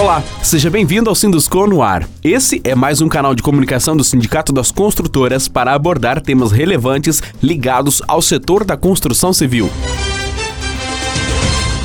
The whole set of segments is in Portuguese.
Olá, seja bem-vindo ao Sindusco no ar. Esse é mais um canal de comunicação do Sindicato das Construtoras para abordar temas relevantes ligados ao setor da construção civil.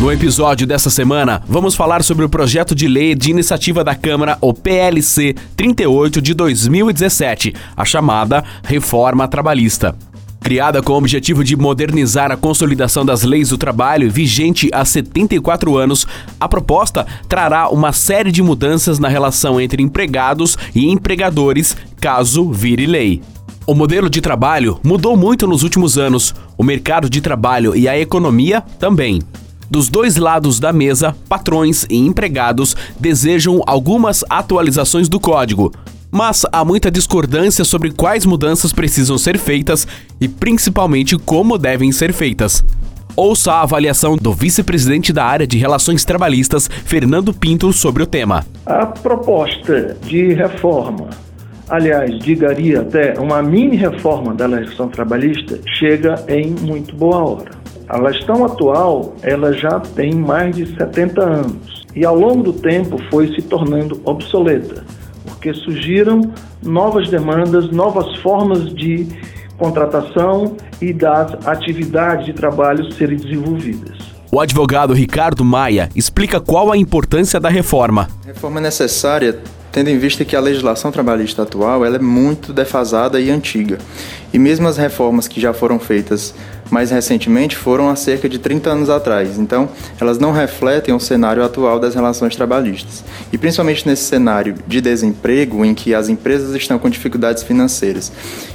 No episódio dessa semana, vamos falar sobre o projeto de lei de iniciativa da Câmara, o PLC 38 de 2017, a chamada Reforma Trabalhista. Criada com o objetivo de modernizar a consolidação das leis do trabalho vigente há 74 anos, a proposta trará uma série de mudanças na relação entre empregados e empregadores, caso vire lei. O modelo de trabalho mudou muito nos últimos anos, o mercado de trabalho e a economia também. Dos dois lados da mesa, patrões e empregados desejam algumas atualizações do código, mas há muita discordância sobre quais mudanças precisam ser feitas e principalmente como devem ser feitas. Ouça a avaliação do vice-presidente da área de Relações Trabalhistas, Fernando Pinto, sobre o tema. A proposta de reforma, aliás, digaria até uma mini reforma da legislação trabalhista, chega em muito boa hora. A legislação atual, ela já tem mais de 70 anos e ao longo do tempo foi se tornando obsoleta, porque surgiram novas demandas, novas formas de contratação e das atividades de trabalho serem desenvolvidas. O advogado Ricardo Maia explica qual a importância da reforma. A reforma é necessária tendo em vista que a legislação trabalhista atual ela é muito defasada e antiga. E mesmo as reformas que já foram feitas mais recentemente foram há cerca de 30 anos atrás. Então, elas não refletem o cenário atual das relações trabalhistas. E principalmente nesse cenário de desemprego, em que as empresas estão com dificuldades financeiras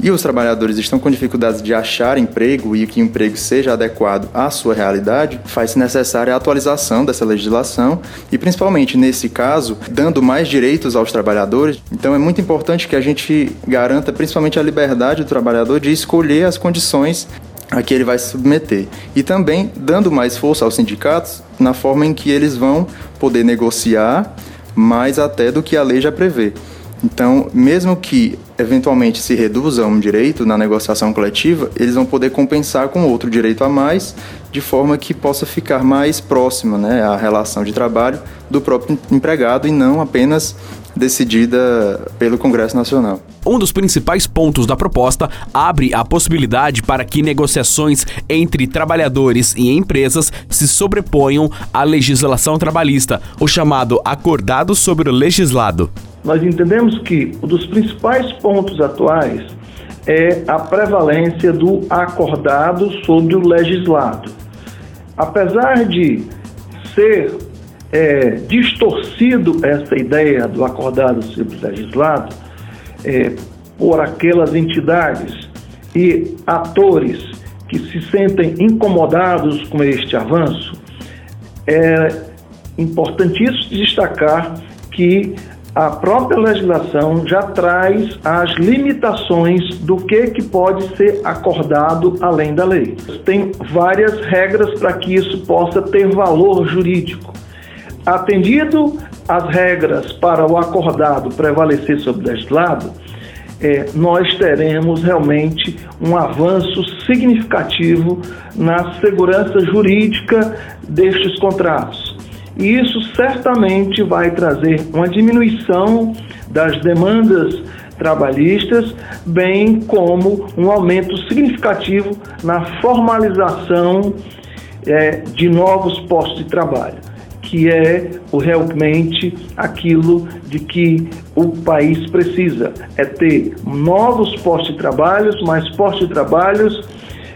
e os trabalhadores estão com dificuldades de achar emprego e que o emprego seja adequado à sua realidade, faz-se necessária a atualização dessa legislação e, principalmente nesse caso, dando mais direitos aos trabalhadores. Então, é muito importante que a gente garanta principalmente a liberdade do trabalhador de escolher as condições a que ele vai se submeter. E também dando mais força aos sindicatos na forma em que eles vão poder negociar mais até do que a lei já prevê. Então, mesmo que eventualmente se reduza um direito na negociação coletiva, eles vão poder compensar com outro direito a mais, de forma que possa ficar mais próxima né, a relação de trabalho do próprio empregado e não apenas decidida pelo Congresso Nacional. Um dos principais pontos da proposta abre a possibilidade para que negociações entre trabalhadores e empresas se sobreponham à legislação trabalhista, o chamado acordado sobre o legislado. Nós entendemos que um dos principais pontos atuais é a prevalência do acordado sobre o legislado. Apesar de ser é, distorcido essa ideia do acordado simples legislado é, por aquelas entidades e atores que se sentem incomodados com este avanço, é importantíssimo destacar que a própria legislação já traz as limitações do que, que pode ser acordado além da lei. Tem várias regras para que isso possa ter valor jurídico. Atendido as regras para o acordado prevalecer sobre o legislado, é, nós teremos realmente um avanço significativo na segurança jurídica destes contratos. E isso certamente vai trazer uma diminuição das demandas trabalhistas, bem como um aumento significativo na formalização é, de novos postos de trabalho que é o realmente aquilo de que o país precisa, é ter novos postos de trabalho, mais postos de trabalhos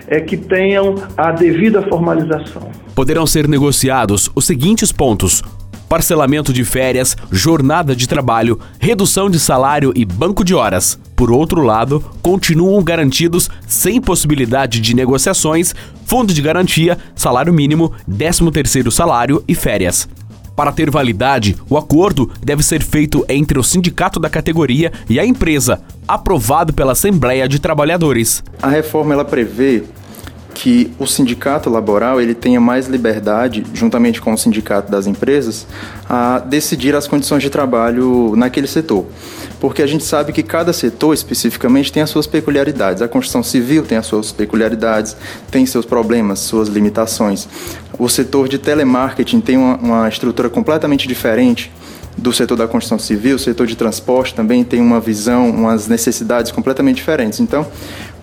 é que tenham a devida formalização. Poderão ser negociados os seguintes pontos: parcelamento de férias, jornada de trabalho, redução de salário e banco de horas. Por outro lado, continuam garantidos, sem possibilidade de negociações, fundo de garantia, salário mínimo, 13º salário e férias. Para ter validade, o acordo deve ser feito entre o sindicato da categoria e a empresa, aprovado pela Assembleia de Trabalhadores. A reforma ela prevê que o sindicato laboral ele tenha mais liberdade, juntamente com o sindicato das empresas, a decidir as condições de trabalho naquele setor. Porque a gente sabe que cada setor especificamente tem as suas peculiaridades. A construção civil tem as suas peculiaridades, tem seus problemas, suas limitações. O setor de telemarketing tem uma, uma estrutura completamente diferente do setor da construção civil, o setor de transporte também tem uma visão, umas necessidades completamente diferentes. Então,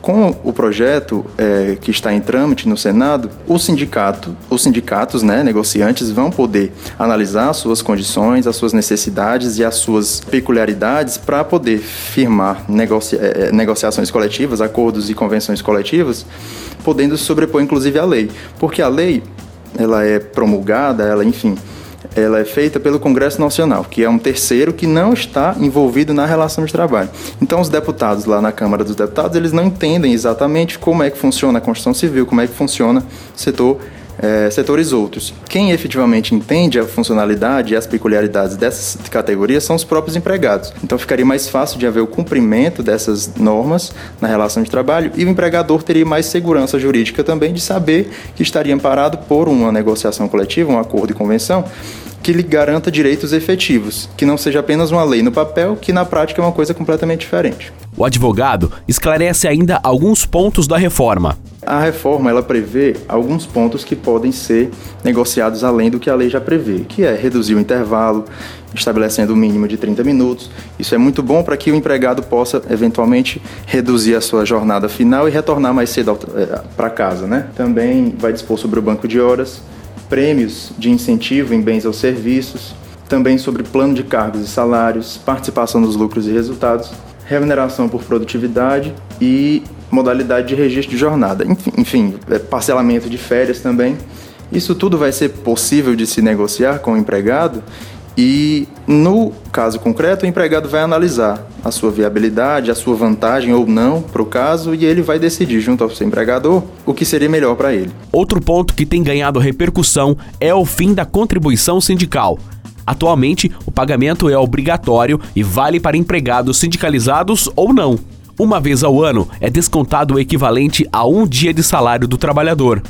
com o projeto é, que está em trâmite no Senado, o sindicato, os sindicatos, né, negociantes, vão poder analisar as suas condições, as suas necessidades e as suas peculiaridades para poder firmar negocia é, negociações coletivas, acordos e convenções coletivas, podendo sobrepor inclusive à lei, porque a lei ela é promulgada, ela, enfim, ela é feita pelo Congresso Nacional, que é um terceiro que não está envolvido na relação de trabalho. Então, os deputados lá na Câmara dos Deputados, eles não entendem exatamente como é que funciona a Constituição Civil, como é que funciona o setor é, setores outros. Quem efetivamente entende a funcionalidade e as peculiaridades dessas categorias são os próprios empregados. Então ficaria mais fácil de haver o cumprimento dessas normas na relação de trabalho e o empregador teria mais segurança jurídica também de saber que estaria amparado por uma negociação coletiva, um acordo e convenção que lhe garanta direitos efetivos, que não seja apenas uma lei no papel, que na prática é uma coisa completamente diferente. O advogado esclarece ainda alguns pontos da reforma. A reforma ela prevê alguns pontos que podem ser negociados além do que a lei já prevê, que é reduzir o intervalo, estabelecendo o um mínimo de 30 minutos. Isso é muito bom para que o empregado possa eventualmente reduzir a sua jornada final e retornar mais cedo é, para casa, né? Também vai dispor sobre o banco de horas, prêmios de incentivo em bens ou serviços, também sobre plano de cargos e salários, participação nos lucros e resultados, remuneração por produtividade e modalidade de registro de jornada. Enfim, é, parcelamento de férias também. Isso tudo vai ser possível de se negociar com o empregado e, no caso concreto, o empregado vai analisar a sua viabilidade, a sua vantagem ou não para o caso e ele vai decidir, junto ao seu empregador, o que seria melhor para ele. Outro ponto que tem ganhado repercussão é o fim da contribuição sindical. Atualmente, o pagamento é obrigatório e vale para empregados sindicalizados ou não. Uma vez ao ano é descontado o equivalente a um dia de salário do trabalhador.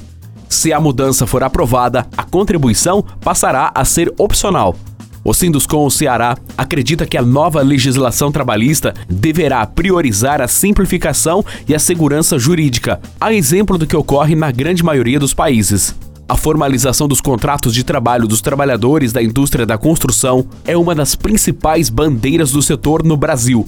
Se a mudança for aprovada, a contribuição passará a ser opcional. O Sinduscom Ceará acredita que a nova legislação trabalhista deverá priorizar a simplificação e a segurança jurídica, a exemplo do que ocorre na grande maioria dos países. A formalização dos contratos de trabalho dos trabalhadores da indústria da construção é uma das principais bandeiras do setor no Brasil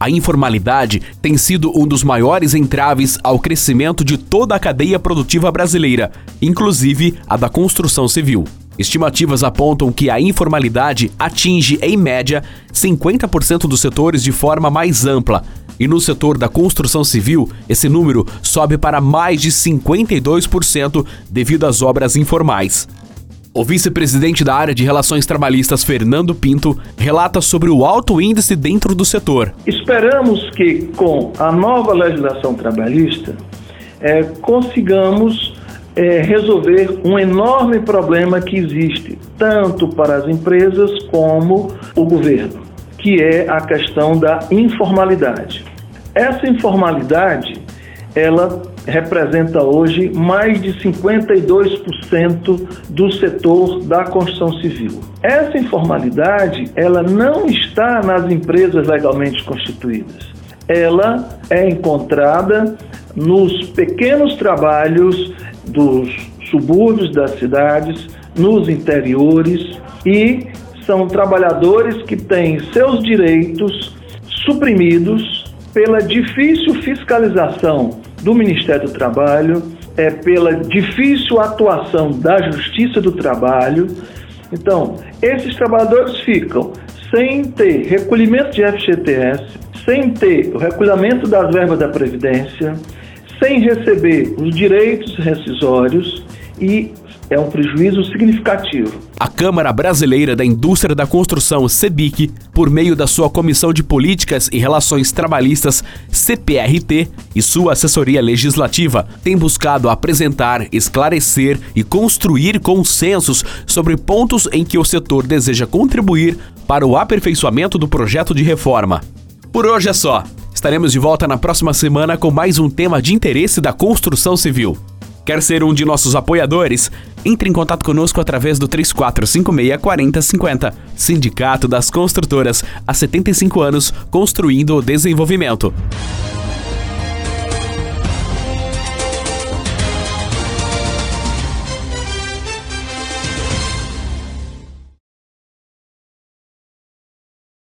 a informalidade tem sido um dos maiores entraves ao crescimento de toda a cadeia produtiva brasileira, inclusive a da construção civil. Estimativas apontam que a informalidade atinge, em média, 50% dos setores de forma mais ampla, e no setor da construção civil, esse número sobe para mais de 52% devido às obras informais. O vice-presidente da área de Relações Trabalhistas, Fernando Pinto, relata sobre o alto índice dentro do setor. Esperamos que, com a nova legislação trabalhista, é, consigamos é, resolver um enorme problema que existe, tanto para as empresas como o governo, que é a questão da informalidade. Essa informalidade ela representa hoje mais de 52% do setor da construção civil. Essa informalidade, ela não está nas empresas legalmente constituídas. Ela é encontrada nos pequenos trabalhos dos subúrbios das cidades, nos interiores e são trabalhadores que têm seus direitos suprimidos pela difícil fiscalização do Ministério do Trabalho, é pela difícil atuação da Justiça do Trabalho. Então, esses trabalhadores ficam sem ter recolhimento de FGTS, sem ter o recolhimento das verbas da Previdência, sem receber os direitos rescisórios e é um prejuízo significativo. A Câmara Brasileira da Indústria da Construção, CEBIC, por meio da sua Comissão de Políticas e Relações Trabalhistas, CPRT, e sua assessoria legislativa, tem buscado apresentar, esclarecer e construir consensos sobre pontos em que o setor deseja contribuir para o aperfeiçoamento do projeto de reforma. Por hoje é só. Estaremos de volta na próxima semana com mais um tema de interesse da construção civil. Quer ser um de nossos apoiadores? Entre em contato conosco através do 34564050. Sindicato das Construtoras, há 75 anos construindo o desenvolvimento.